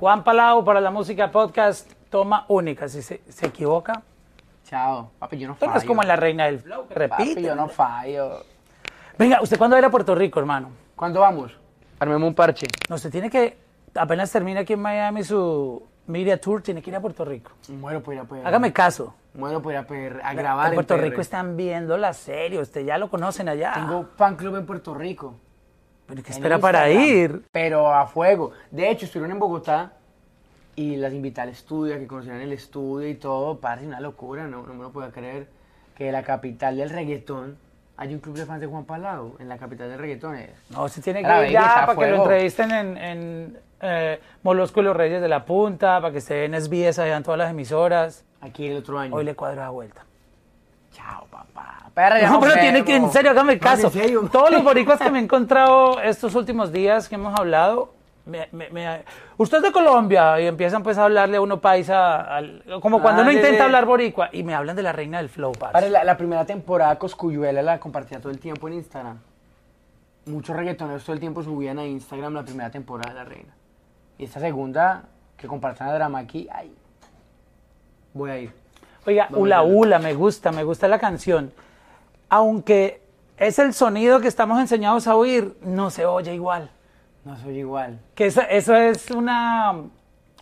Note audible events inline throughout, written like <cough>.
Juan Palau para la música podcast, toma única. Si se, se equivoca, Chao. Papi, yo no fallo. es como en la reina del flow, que Papi, repite. yo no fallo. Venga, ¿usted cuándo va a ir a Puerto Rico, hermano? ¿Cuándo vamos? Armemos un parche. No, usted tiene que, apenas termine aquí en Miami su media tour, tiene que ir a Puerto Rico. Muero por ir a PR. Hágame caso. Muero por ir a PR. A grabar En Puerto PR. Rico están viendo la serie, usted ya lo conocen allá. Tengo fan club en Puerto Rico. Pero ¿qué en espera para Instagram, ir? Pero a fuego. De hecho, estuvieron en Bogotá y las invité al estudio, a que conocieran el estudio y todo. Parece una locura, no, no me lo puedo creer. Que la capital del reggaetón hay un club de fans de Juan Palau. En la capital del reggaetón es. No, se tiene que ir ya para que lo entrevisten en, en eh, Molusco y los Reyes de la Punta, para que esté en SBS allá en todas las emisoras. Aquí el otro año. Hoy le cuadro la vuelta. Chao, papá. Perra, No, pero tiene que, en serio, hágame No, caso. en serio. Todos los boricuas que me he encontrado estos últimos días que hemos hablado, me- me- me- usted es de Colombia y empiezan pues a hablarle a uno paisa, al- como cuando Ah, uno intenta hablar boricua, y me hablan de la reina del flow, parce. Padre, la, la primera temporada Coscuyuela la compartía todo el tiempo en Instagram. Muchos reggaetoneros todo el tiempo subían a Instagram la primera temporada de La Reina. Y esta segunda, que compartan a Drama aquí, ay, voy a ir. Oiga, Vamos Ula. Ula, me gusta, me gusta la canción. Aunque es el sonido que estamos enseñados a oír, no se oye igual. No soy igual. Que eso, eso es una,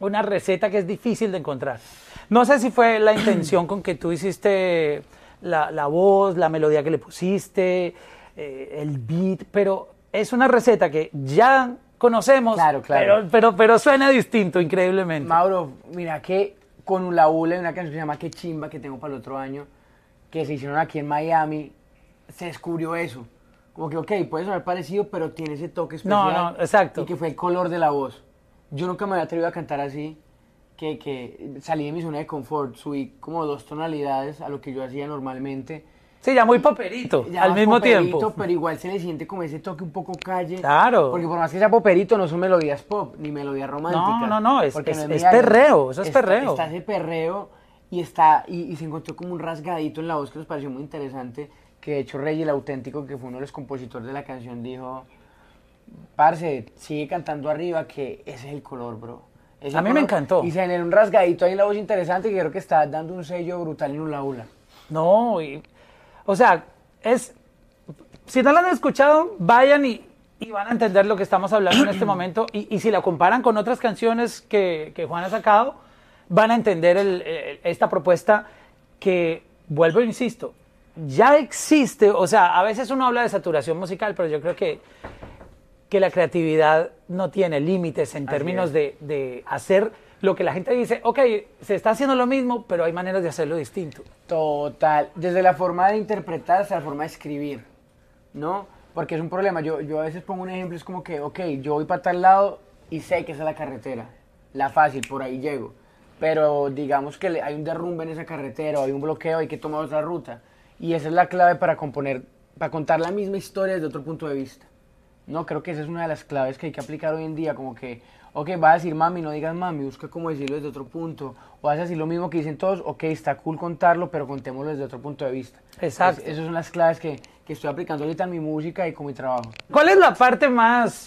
una receta que es difícil de encontrar. No sé si fue la intención con que tú hiciste la, la voz, la melodía que le pusiste, eh, el beat, pero es una receta que ya conocemos, Claro, claro. Pero, pero, pero suena distinto, increíblemente. Mauro, mira que con Ula Ula hay una canción que se llama Que Chimba que tengo para el otro año, que se hicieron aquí en Miami, se descubrió eso. Como que, ok, puede sonar parecido, pero tiene ese toque especial. No, no, exacto. Y que fue el color de la voz. Yo nunca me había atrevido a cantar así, que, que salí de mi zona de confort, subí como dos tonalidades a lo que yo hacía normalmente. Sí, ya muy poperito, Ya al mismo poperito, tiempo. Pero igual se le siente como ese toque un poco calle. Claro. Porque por más que sea poperito, no son melodías pop, ni melodías románticas. no, no, es- porque es- mi es área. perreo, eso es Está- perreo. Está ese perreo y, está, y, y se encontró como un rasgadito en la voz que nos pareció muy interesante. Que de hecho Rey, el auténtico, que fue uno de los compositores de la canción, dijo... Parce, sigue cantando arriba, que ese es el color, bro. Ese A mí me color". encantó. Y se generó un rasgadito ahí en la voz interesante que creo que está dando un sello brutal en Ula Ula. No, y- o sea, es. Si no la han escuchado, vayan y, y van a entender lo que estamos hablando en este <clears throat> momento. Y, y si la comparan con otras canciones que, que Juan ha sacado, van a entender el- el- esta propuesta que, vuelvo e insisto, ya existe. O sea, a veces uno habla de saturación musical, pero yo creo que, que la creatividad no tiene límites en Así términos de, de hacer lo que la gente dice, ok, se está haciendo lo mismo, pero hay maneras de hacerlo distinto. Total, desde la forma de interpretar hasta la forma de escribir, ¿no? Porque es un problema, yo, yo a veces pongo un ejemplo, es como que, ok, yo voy para tal lado y sé que esa es la carretera, la fácil, por ahí llego, pero digamos que hay un derrumbe en esa carretera o hay un bloqueo, hay que tomar otra ruta, y esa es la clave para componer, para contar la misma historia desde otro punto de vista. No, creo que esa es una de las claves que hay que aplicar hoy en día, como que, ok, vas a decir mami, no digas mami, busca cómo decirlo desde otro punto, o vas a decir lo mismo que dicen todos, ok, está cool contarlo, pero contémoslo desde otro punto de vista. Exacto. Es- esas son las claves que, que estoy aplicando ahorita en mi música y con mi trabajo. ¿Cuál es la parte más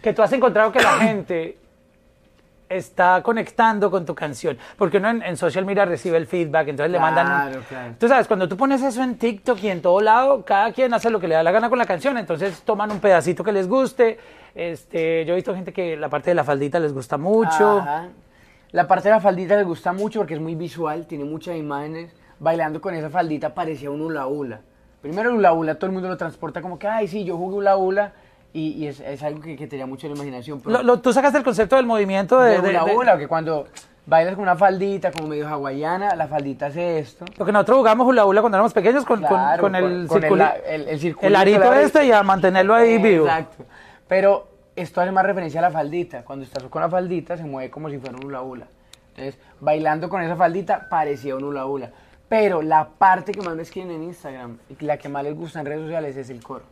que tú has encontrado que la gente está conectando con tu canción? Porque uno en, en social media recibe el feedback, entonces le mandan... Claro, claro. Tú sabes, cuando tú pones eso en TikTok y en todo lado, cada quien hace lo que le da la gana con la canción, entonces toman un pedacito que les guste. Este, yo he visto gente que la parte de la faldita les gusta mucho. Ajá. La parte de la faldita les gusta mucho porque es muy visual, tiene muchas imágenes. Bailando con esa faldita parecía un hula hula. Primero el hula hula, todo el mundo lo transporta como que, ay, sí, yo jugué hula hula. Y, y es, es algo que, que te llama mucho la imaginación. pero- Lo- lo- tú sacaste el concepto del movimiento de... de de- hula, que cuando bailas con una faldita como medio hawaiana, la faldita hace esto. Lo que nosotros jugamos hula hula cuando éramos pequeños con, con- Claro, con el, con- con circuli- el- el- el circulito, el arito este y a mantenerlo ahí <laughs> vivo. Exacto. Pero esto hace más referencia a la faldita. Cuando estás con la faldita se mueve como si fuera un hula hula. Entonces, bailando con esa faldita parecía un hula hula. Pero la parte que más me escriben en Instagram y la que más les gusta en redes sociales es el coro.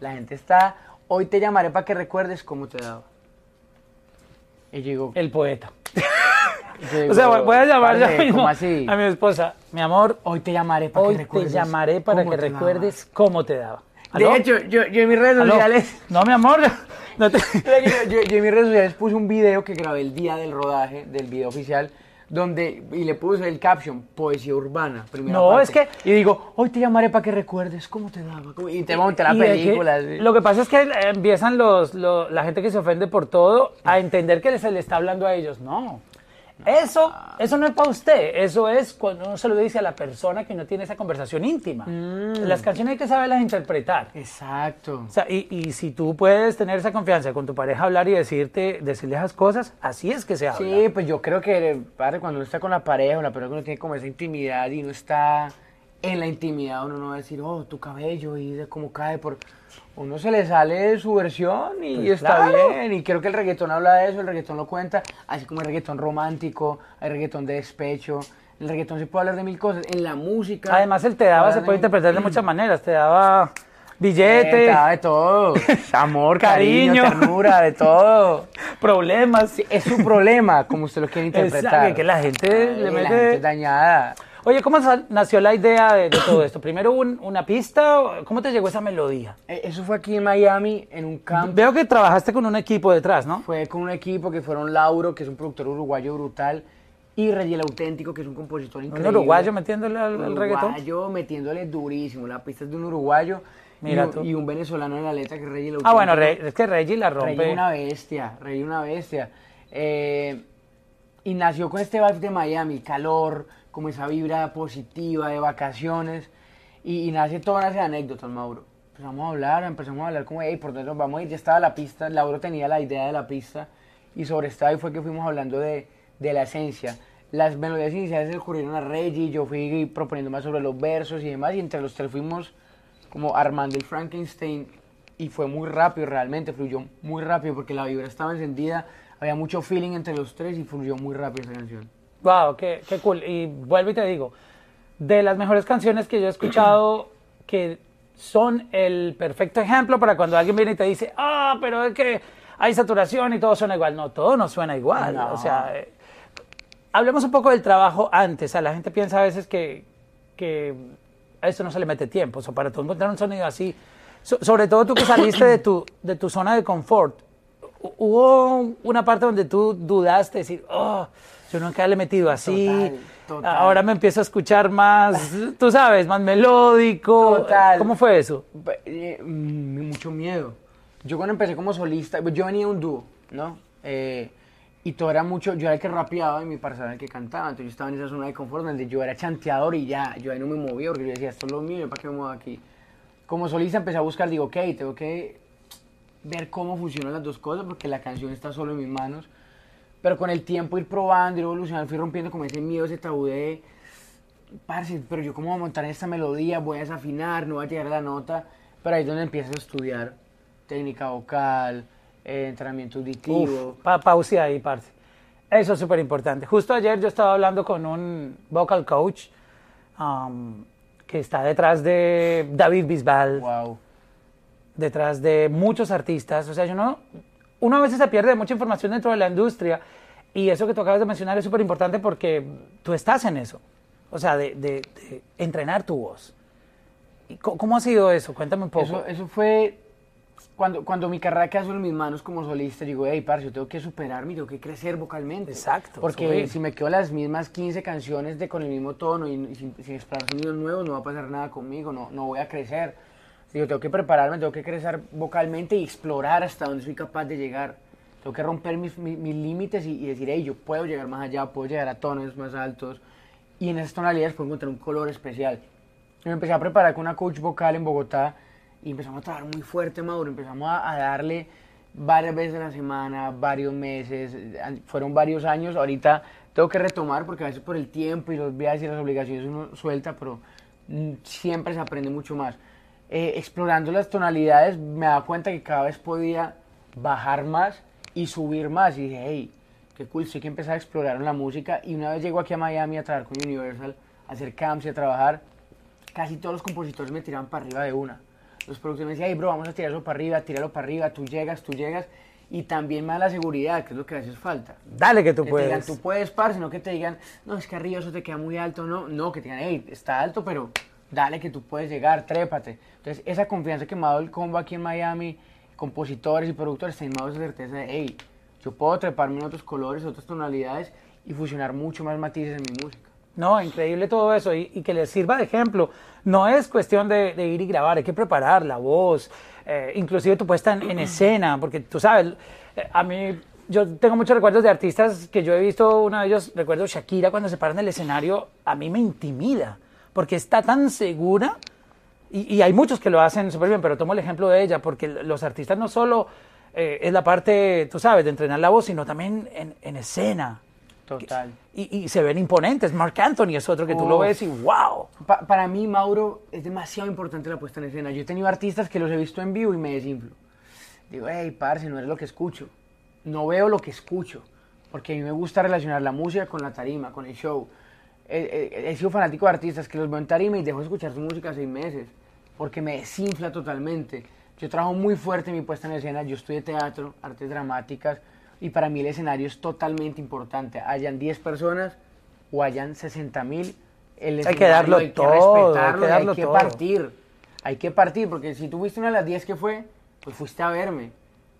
La gente está, hoy te llamaré para que recuerdes cómo te daba. Y digo, El poeta. <laughs> digo, O sea, voy a llamar ya mismo ¿cómo así? a mi esposa. Mi amor, Hoy te llamaré para hoy que te recuerdes. llamaré para que te daba". recuerdes cómo te daba. ¿Aló? De hecho, yo, yo en mis redes ¿Aló? sociales... No, mi amor. no te- <laughs> yo, yo- yo en mis redes sociales puse un video que grabé el día del rodaje del video oficial donde y le puse el caption poesía urbana primera No, parte. es que- y digo hoy te llamaré para que recuerdes cómo te daba y te monté la que- película lo que pasa es que empiezan los, lo- la gente que se ofende por todo a entender que se le está hablando a ellos. No. Eso, eso no es para usted. Eso es cuando uno se lo dice a la persona que no tiene esa conversación íntima. Mm. Las canciones hay que saberlas interpretar. exacto O sea, y, y si tú puedes tener esa confianza con tu pareja, hablar y decirte, decirle esas cosas, así es que se habla. Sí, pues yo creo que padre, cuando uno está con la pareja o la persona que uno tiene como esa intimidad y uno está en la intimidad, uno no va a decir, oh, tu cabello y de cómo cae por... Uno se le sale su versión y Pues está claro. bien. Y creo que el reggaetón habla de eso, el reggaetón lo cuenta, así como el reggaetón romántico, hay reggaetón de despecho. El reggaetón se puede hablar de mil cosas. En la música. Además, el te daba se de puede interpretar de muchas maneras. Te daba billete, te da de todo. <laughs> Amor, Cariño. cariño, ternura, de todo. <laughs> problemas. Sí, es su problema, como usted lo quiere interpretar. Exacto, que la gente le mete- La gente es dañada. Oye, ¿cómo nació la idea de, de todo esto? Primero un- una pista, ¿cómo te llegó esa melodía? Eh, Eso fue aquí en Miami, en un camp. Veo que trabajaste con un equipo detrás, ¿no? Fue con un equipo que fueron Lauro, que es un productor uruguayo brutal, y Reggie el Auténtico, que es un compositor Un increíble. uruguayo metiéndole al, al reggaetón. Uruguayo metiéndole durísimo. La pista es de un uruguayo Mira y, un- tú. y un venezolano en la letra que es Reggie el Auténtico. Ah, bueno, Re- es que Reggie la Reggie rompe. una bestia, Reggie una bestia. Eh, y nació con este vibe de Miami, calor, como esa vibra positiva de vacaciones. Y, y nace nace de anécdotas, Mauro. Empezamos a hablar, empezamos a hablar como, hey, ¿por dónde nos vamos a ir? Ya estaba la pista, Lauro tenía la idea de la pista. Y sobre esta ahí fue que fuimos hablando de, de la esencia. Las melodías iniciales se ocurrieron a Reggie, yo fui proponiendo más sobre los versos y demás. Y entre los tres fuimos como armando el Frankenstein y fue muy rápido realmente, fluyó muy rápido porque la vibra estaba encendida, había mucho feeling entre los tres y fluyó muy rápido esa canción. Wow, qué, qué cool. Y vuelvo y te digo, de las mejores canciones que yo he escuchado que son el perfecto ejemplo para cuando alguien viene y te dice, ah, pero es que hay saturación y todo suena igual. No, todo no suena igual. No. O sea, eh, hablemos un poco del trabajo antes. A la gente piensa a veces que, que a eso no se le mete tiempo. O sea, para tú encontrar un sonido así, so- sobre todo tú que saliste de tu, de tu zona de confort, hu- hubo una parte donde tú dudaste, decir, oh, yo nunca le he metido así, Total, total. ahora me empiezo a escuchar más, tú sabes, más melódico. Total. ¿Cómo fue eso? Eh, mm, mucho miedo. Yo cuando empecé como solista, pues yo venía de un dúo, ¿no? Eh, y todo era mucho, yo era el que rapeaba y mi parcero era el que cantaba, entonces yo estaba en esa zona de confort donde yo era chanteador y ya, yo ahí no me movía porque yo decía, esto es lo mío, ¿para qué me muevo aquí? Como solista empecé a buscar, digo, ok, tengo que ver cómo funcionan las dos cosas porque la canción está solo en mis manos. Pero con el tiempo ir probando, ir evolucionando, fui rompiendo como ese miedo, ese tabú de, parce, pero yo cómo voy a montar esta melodía, voy a desafinar, no voy a llegar a la nota. Pero ahí es donde empiezas a estudiar técnica vocal, eh, entrenamiento auditivo. Uf, pa pausa ahí, parce. Eso es súper importante. Justo ayer yo estaba hablando con un vocal coach um, que está detrás de David Bisbal, Wow. detrás de muchos artistas. O sea, yo no, uno a veces se pierde de mucha información dentro de la industria y eso que tú acabas de mencionar es súper importante porque tú estás en eso. O sea, de, de- de entrenar tu voz. ¿Y co- ¿Cómo ha sido eso? Cuéntame un poco. Eso, eso fue cuando, cuando mi carrera quedó en mis manos como solista. Digo, hey, parce, yo tengo que superarme, tengo que crecer vocalmente. Exacto, Porque subir. si me quedo las mismas 15 canciones de con el mismo tono y, y sin, sin explorar sonidos nuevos, no va a pasar nada conmigo, no, no voy a crecer. Digo, tengo que prepararme, tengo que crecer vocalmente y explorar hasta donde soy capaz de llegar. Tengo que romper mis, mis, mis límites y, y decir, hey, yo puedo llegar más allá, puedo llegar a tonos más altos. Y en esas tonalidades puedo encontrar un color especial. Y me empecé a preparar con una coach vocal en Bogotá y empezamos a trabajar muy fuerte, Mauro. Empezamos a, a darle varias veces a la semana, varios meses, fueron varios años. Ahorita tengo que retomar porque a veces por el tiempo y los viajes y las obligaciones uno suelta, pero mm, siempre se aprende mucho más. Eh, explorando las tonalidades me daba cuenta que cada vez podía bajar más y subir más. Y dije, hey, qué cool, sí que empezar a explorar en la música. Y una vez llego aquí a Miami a trabajar con Universal, a hacer camps y a trabajar, casi todos los compositores me tiraban para arriba de una. Los productores me decían, hey, bro, vamos a tirar eso para arriba, tíralo para arriba, tú llegas, tú llegas. Y también da la seguridad, que es lo que a veces falta. Dale que tú que te digan, puedes. tú puedes, parce, no que te digan, no, es que arriba eso te queda muy alto, no, no, que te digan, hey, está alto, pero dale que tú puedes llegar, trépate. Entonces, esa confianza que me ha dado el combo aquí en Miami, compositores y productores, ha dado esa certeza de, hey, yo puedo treparme en otros colores, otras tonalidades y fusionar mucho más matices en mi música. No, increíble todo eso y, y que les sirva de ejemplo. No es cuestión de, de ir y grabar, hay que preparar la voz, eh, inclusive tu puesta en, en, <clears throat> escena, porque tú sabes, eh, a mí yo tengo muchos recuerdos de artistas que yo he visto, uno de ellos, recuerdo Shakira cuando se para en el escenario, a mí me intimida, porque está tan segura y, y hay muchos que lo hacen súper bien, pero tomo el ejemplo de ella, porque los artistas no solo eh, es la parte, tú sabes, de entrenar la voz, sino también en, en escena. Total. Y, y, se ven imponentes. Mark Anthony es otro que tú lo ves y wow. Pa para mí, Mauro, es demasiado importante la puesta en escena. Yo he tenido artistas que los he visto en vivo y me desinflo. Digo, hey, parce, no es lo que escucho. No veo lo que escucho. Porque a mí me gusta relacionar la música con la tarima, con el show. He, he, he sido fanático de artistas que los veo en tarima y dejo de escuchar su música seis meses. Porque me desinfla totalmente. Yo trabajo muy fuerte en mi puesta en escena. Yo estudié teatro, artes dramáticas y para mí el escenario es totalmente importante. Hayan 10 personas o hayan 60 mil, el hay que darlo hay todo, que respetarlo, hay que, darlo hay que todo. partir. Hay que partir, porque si tú fuiste una de las 10 que fue, pues fuiste a verme.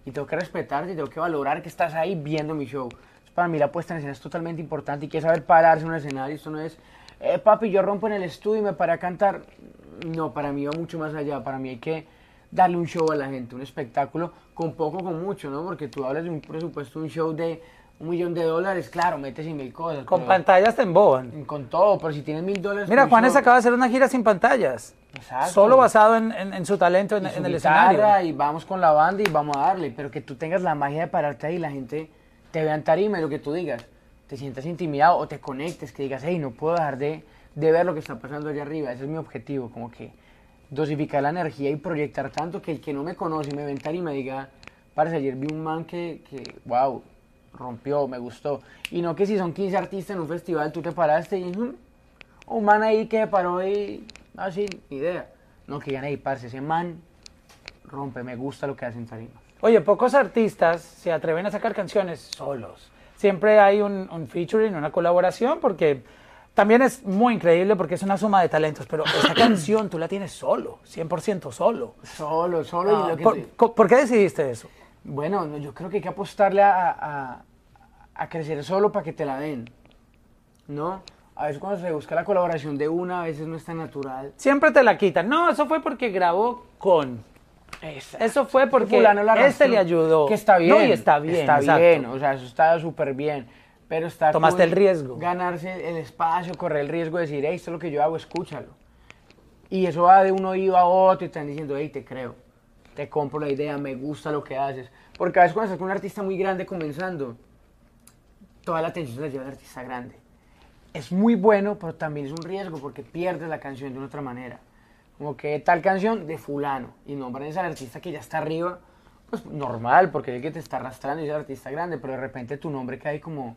Y tengo que respetarte y tengo que valorar que estás ahí viendo mi show. Para mí la puesta en escena es totalmente importante y que saber pararse en un escenario. Esto no es, eh, papi, yo rompo en el estudio y me paré a cantar. No, para mí va mucho más allá. Para mí hay que darle un show a la gente, un espectáculo, con poco, con mucho, ¿no? Porque tú hablas de un presupuesto, un show de un millón de dólares, claro, metes y mil cosas. Con pantallas te emboban. Con todo, pero si tienes mil dólares... Mira, Juanes acaba de hacer una gira sin pantallas. Exacto. Solo basado en, en, en su talento en, su en el escenario. Y vamos con la banda y vamos a darle, pero que tú tengas la magia de pararte ahí y la gente te vea en tarima y lo que tú digas, te sientas intimidado o te conectes, que digas, hey, no puedo dejar de, de ver lo que está pasando allá arriba, ese es mi objetivo, como que dosificar la energía y proyectar tanto que el que no me conoce y me ve en tarima diga, parece ayer vi un man que, que, wow, rompió, me gustó. Y no que si son 15 artistas en un festival, tú te paraste y "Mm, un man ahí que paró y así, ni idea. No, que digan, ahí, parce, ese man rompe, me gusta lo que hace en tarima. Oye, pocos artistas se atreven a sacar canciones solos. Siempre hay un, un featuring, una colaboración, porque también es muy increíble porque es una suma de talentos, pero esa <coughs> canción tú la tienes solo, 100% solo. Solo, solo Ah, y ¿por, te- por qué decidiste eso? Bueno, no, yo creo que hay que apostarle a, a- a crecer solo para que te la den, ¿no? A veces cuando se busca la colaboración de una, a veces no es tan natural. Siempre te la quitan. No, eso fue porque grabó con. Eso fue porque fulano la este le ayudó. Que está bien. No, y está bien. Está exacto. bien, o sea, eso está súper bien. Pero está Tomaste cool el riesgo. Ganarse el espacio, correr el riesgo de decir, hey, esto es lo que yo hago, escúchalo. Y eso va de un oído a otro y te están diciendo, hey, te creo. Te compro la idea, me gusta lo que haces. Porque a veces cuando estás con un artista muy grande comenzando, toda la atención se la lleva al artista grande. Es muy bueno, pero también es un riesgo porque pierdes la canción de una otra manera. Como que tal canción de fulano y nombran al artista que ya está arriba, pues normal, porque es el que te está arrastrando y es el artista grande, pero de repente tu nombre cae como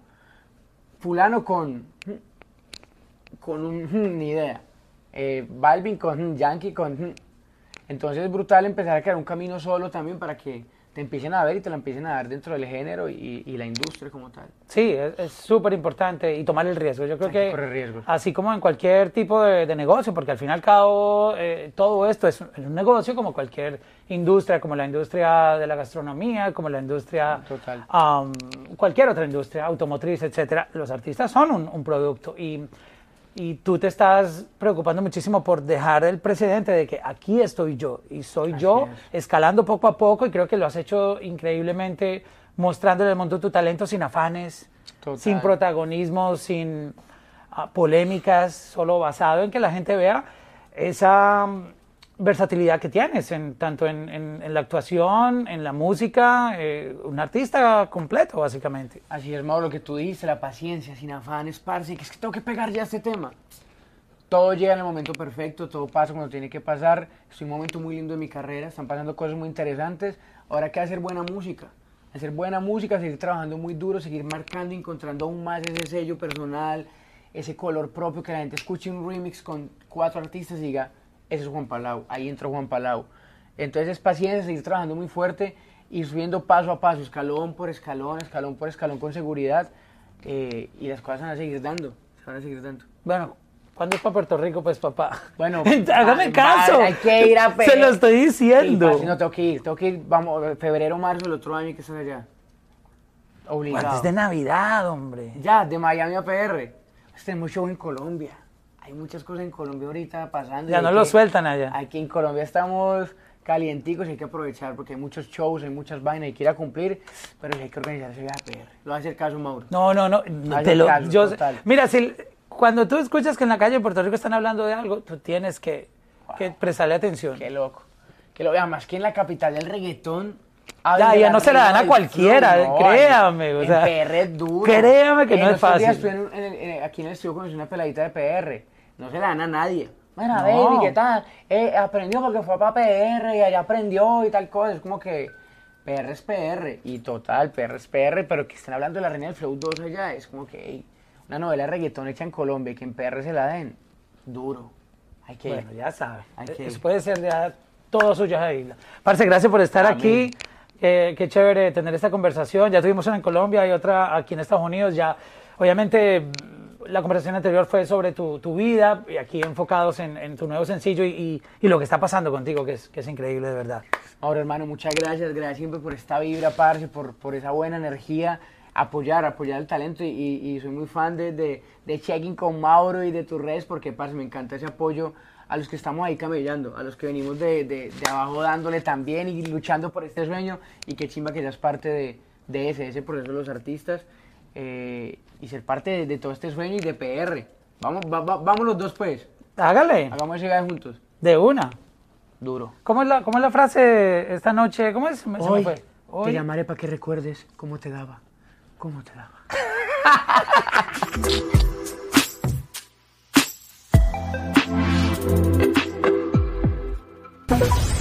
fulano con con un <laughs> ni idea. Eh, Balvin con <laughs> Yankee con <laughs> entonces es brutal empezar a crear un camino solo también para que te empiecen a ver y te la empiecen a dar dentro del género y, y la industria como tal. Sí, es súper importante y tomar el riesgo. Yo creo Hay que así como en cualquier tipo de, de negocio, porque al fin y al cabo eh, todo esto es un, es un negocio como cualquier industria, como la industria de la gastronomía, como la industria, Total. am, cualquier otra industria, automotriz, etcétera. Los artistas son un, un producto y, y tú te estás preocupando muchísimo por dejar el precedente de que aquí estoy yo y soy Así yo es. escalando poco a poco y creo que lo has hecho increíblemente mostrándole al mundo tu talento sin afanes, Total. sin protagonismo, sin ah, polémicas, solo basado en que la gente vea esa versatilidad que tienes, en, tanto en, en- en la actuación, en la música, eh, un artista completo básicamente. Así es, Mauro, lo que tú dijiste, la paciencia, sin afanes, parce, que es que tengo que pegar ya este tema. Todo llega en el momento perfecto, todo pasa cuando tiene que pasar. Estoy en un momento muy lindo de mi carrera, están pasando cosas muy interesantes. Ahora que hacer buena música. Hacer buena música, seguir trabajando muy duro, seguir marcando, encontrando aún más ese sello personal, ese color propio, que la gente escuche un remix con cuatro artistas y diga, ese es Juan Palau, ahí entró Juan Palau. Entonces es paciencia, seguir trabajando muy fuerte y subiendo paso a paso, escalón por escalón, escalón por escalón con seguridad eh, y las cosas van a seguir dando, se van a seguir dando. Bueno, ¿Cuándo es para Puerto Rico? Pues papá. Bueno, <laughs> hágame caso. hay que ir a Se lo estoy diciendo. Sí, no tengo que ir, tengo que ir, vamos, febrero, marzo del otro año que estar allá. Obligado. Antes de Navidad, hombre. Ya, de Miami a PR. Tenemos show en Colombia. Hay muchas cosas en Colombia ahorita pasando. Ya no lo sueltan allá. Aquí en Colombia estamos calienticos y hay que aprovechar porque hay muchos shows, hay muchas vainas y quiera cumplir, pero sí hay que organizar ese viaje a PR. Lo va a hacer caso, Mauro. No, no, no. no, te lo- caso, yo- total. mira, si, cuando tú escuchas que en la calle de Puerto Rico están hablando de algo, tú tienes que, que prestarle atención. Qué loco. Que lo vean más que en la capital del reggaetón. Ya, ya no se la dan a cualquiera, flow, créame, o en sea, PR es duro. créame que no es días fácil. estuve en el- en- aquí en el estudio conocí una peladita de PR. No se la dan a nadie. Mira, No. baby, ¿qué tal? Eh, aprendió porque fue para PR y allá aprendió y tal cosa. Es como que PR es PR. Y total, PR es PR, pero que estén hablando de la reina del flow 2 allá. Es como que una novela de reggaetón hecha en Colombia y que en PR se la den. Duro. Hay que Bueno, ir. ya sabes. Que Eso puede ser ya todo suyo isla. Parce, gracias por estar Amén. aquí. Eh, qué chévere tener esta conversación. Ya tuvimos una en Colombia y otra aquí en Estados Unidos. Ya, obviamente, la conversación anterior fue sobre tu, tu vida y aquí enfocados en, en tu nuevo sencillo y, y- lo que está pasando contigo, que es, que es increíble de verdad. Ahora, hermano, muchas gracias. Gracias siempre por esta vibra, parce, por, por esa buena energía. Apoyar, apoyar el talento. Y, y- soy muy fan de, de, de Checking con Mauro y de tus redes porque, parce, me encanta ese apoyo a los que estamos ahí camellando, a los que venimos de, de- de abajo dándole también y luchando por este sueño. Y qué chimba que seas parte de, de ese, ese proceso de los artistas. Eh, y ser parte de, de todo este sueño y de PR. Vamos, va- va- vamos los dos, pues. Hágale, Hagamos ese viaje juntos. de una. Duro. ¿Cómo es la, cómo es la frase esta noche? ¿Cómo es? Se me Hoy fue. te Hoy. llamaré para que recuerdes cómo te daba. ¿Cómo te daba? <laughs>